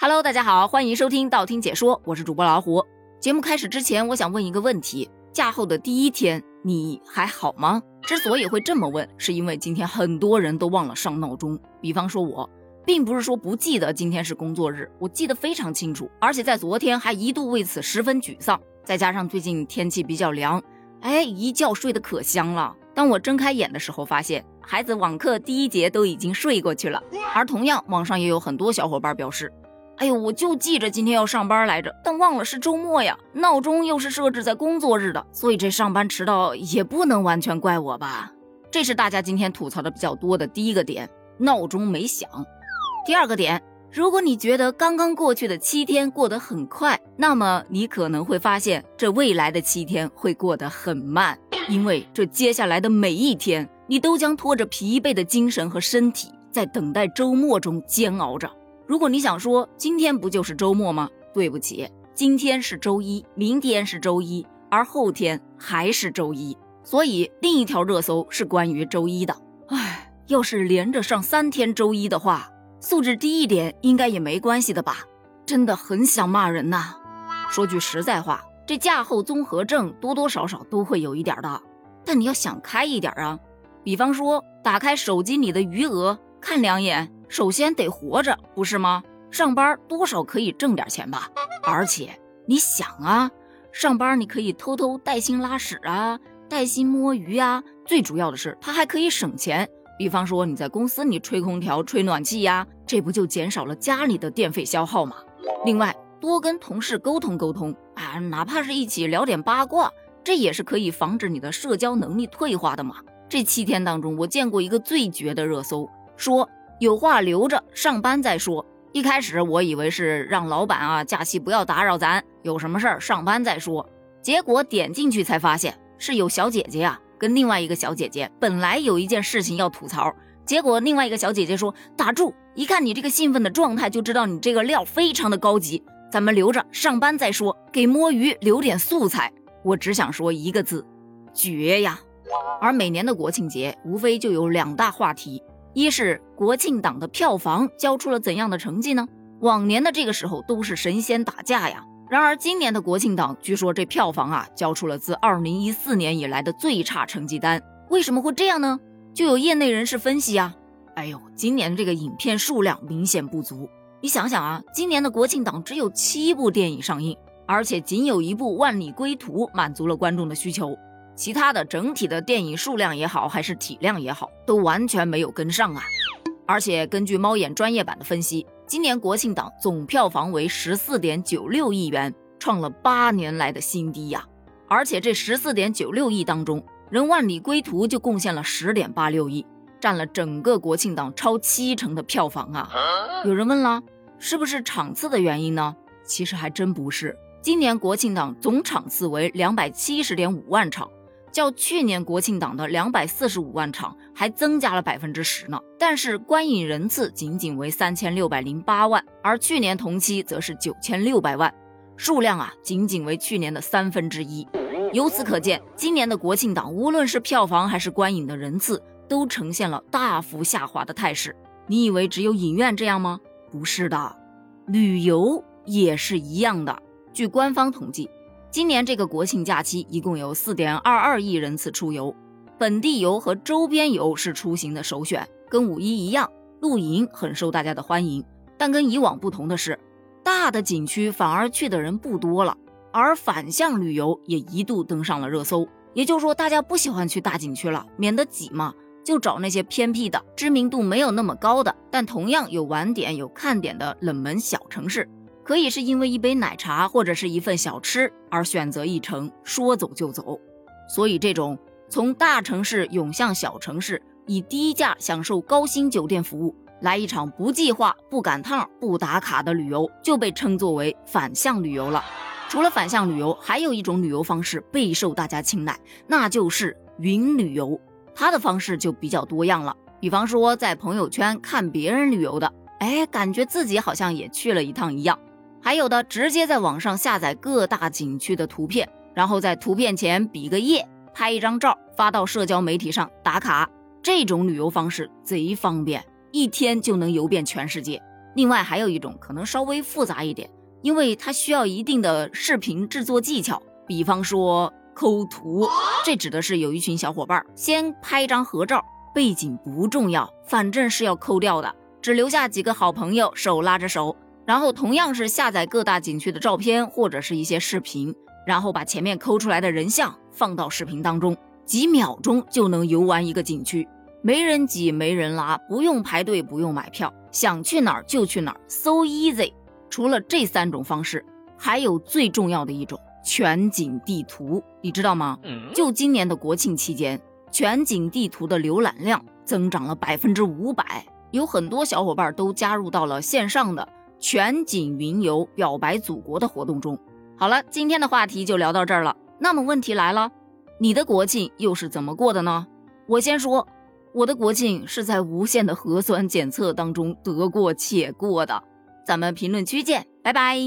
Hello，大家好，欢迎收听道听解说，我是主播老虎。节目开始之前，我想问一个问题：假后的第一天，你还好吗？之所以会这么问，是因为今天很多人都忘了上闹钟。比方说我，并不是说不记得今天是工作日，我记得非常清楚，而且在昨天还一度为此十分沮丧。再加上最近天气比较凉，哎，一觉睡得可香了。当我睁开眼的时候，发现孩子网课第一节都已经睡过去了。而同样，网上也有很多小伙伴表示。哎呦，我就记着今天要上班来着，但忘了是周末呀。闹钟又是设置在工作日的，所以这上班迟到也不能完全怪我吧？这是大家今天吐槽的比较多的第一个点，闹钟没响。第二个点，如果你觉得刚刚过去的七天过得很快，那么你可能会发现这未来的七天会过得很慢，因为这接下来的每一天，你都将拖着疲惫的精神和身体，在等待周末中煎熬着。如果你想说今天不就是周末吗？对不起，今天是周一，明天是周一，而后天还是周一。所以另一条热搜是关于周一的。唉，要是连着上三天周一的话，素质低一点应该也没关系的吧？真的很想骂人呐。说句实在话，这假后综合症多多少少都会有一点的。但你要想开一点啊，比方说打开手机里的余额看两眼。首先得活着，不是吗？上班多少可以挣点钱吧？而且你想啊，上班你可以偷偷带薪拉屎啊，带薪摸鱼啊。最主要的是，它还可以省钱。比方说你在公司里吹空调、吹暖气呀，这不就减少了家里的电费消耗吗？另外，多跟同事沟通沟通啊，哪怕是一起聊点八卦，这也是可以防止你的社交能力退化的嘛。这七天当中，我见过一个最绝的热搜，说。有话留着上班再说。一开始我以为是让老板啊假期不要打扰咱，有什么事儿上班再说。结果点进去才发现是有小姐姐啊跟另外一个小姐姐本来有一件事情要吐槽，结果另外一个小姐姐说打住，一看你这个兴奋的状态就知道你这个料非常的高级，咱们留着上班再说，给摸鱼留点素材。我只想说一个字，绝呀！而每年的国庆节无非就有两大话题。一是国庆档的票房交出了怎样的成绩呢？往年的这个时候都是神仙打架呀。然而今年的国庆档，据说这票房啊交出了自二零一四年以来的最差成绩单。为什么会这样呢？就有业内人士分析啊，哎呦，今年这个影片数量明显不足。你想想啊，今年的国庆档只有七部电影上映，而且仅有一部《万里归途》满足了观众的需求。其他的整体的电影数量也好，还是体量也好，都完全没有跟上啊！而且根据猫眼专业版的分析，今年国庆档总票房为十四点九六亿元，创了八年来的新低呀！而且这十四点九六亿当中，人《万里归途》就贡献了十点八六亿，占了整个国庆档超七成的票房啊！有人问了，是不是场次的原因呢？其实还真不是，今年国庆档总场次为两百七十点五万场。较去年国庆档的两百四十五万场还增加了百分之十呢，但是观影人次仅仅为三千六百零八万，而去年同期则是九千六百万，数量啊仅仅为去年的三分之一。由此可见，今年的国庆档无论是票房还是观影的人次，都呈现了大幅下滑的态势。你以为只有影院这样吗？不是的，旅游也是一样的。据官方统计。今年这个国庆假期，一共有四点二二亿人次出游，本地游和周边游是出行的首选。跟五一一样，露营很受大家的欢迎。但跟以往不同的是，大的景区反而去的人不多了，而反向旅游也一度登上了热搜。也就是说，大家不喜欢去大景区了，免得挤嘛，就找那些偏僻的、知名度没有那么高的，但同样有玩点、有看点的冷门小城市。可以是因为一杯奶茶或者是一份小吃而选择一程，说走就走。所以这种从大城市涌向小城市，以低价享受高新酒店服务，来一场不计划、不赶趟、不打卡的旅游，就被称作为反向旅游了。除了反向旅游，还有一种旅游方式备受大家青睐，那就是云旅游。它的方式就比较多样了，比方说在朋友圈看别人旅游的，哎，感觉自己好像也去了一趟一样。还有的直接在网上下载各大景区的图片，然后在图片前比个耶，拍一张照发到社交媒体上打卡。这种旅游方式贼方便，一天就能游遍全世界。另外还有一种可能稍微复杂一点，因为它需要一定的视频制作技巧，比方说抠图。这指的是有一群小伙伴先拍一张合照，背景不重要，反正是要抠掉的，只留下几个好朋友手拉着手，然后同样是下载各大景区的照片或者是一些视频，然后把前面抠出来的人像放到视频当中，几秒钟就能游玩一个景区。没人挤，没人拉，不用排队，不用买票，想去哪儿就去哪儿，so easy。除了这三种方式，还有最重要的一种全景地图，你知道吗？就今年的国庆期间，全景地图的浏览量增长了百分之五百，有很多小伙伴都加入到了线上的全景云游表白祖国的活动中。好了，今天的话题就聊到这儿了。那么问题来了，你的国庆又是怎么过的呢？我先说。我的国庆是在无限的核酸检测当中得过且过的，咱们评论区见，拜拜。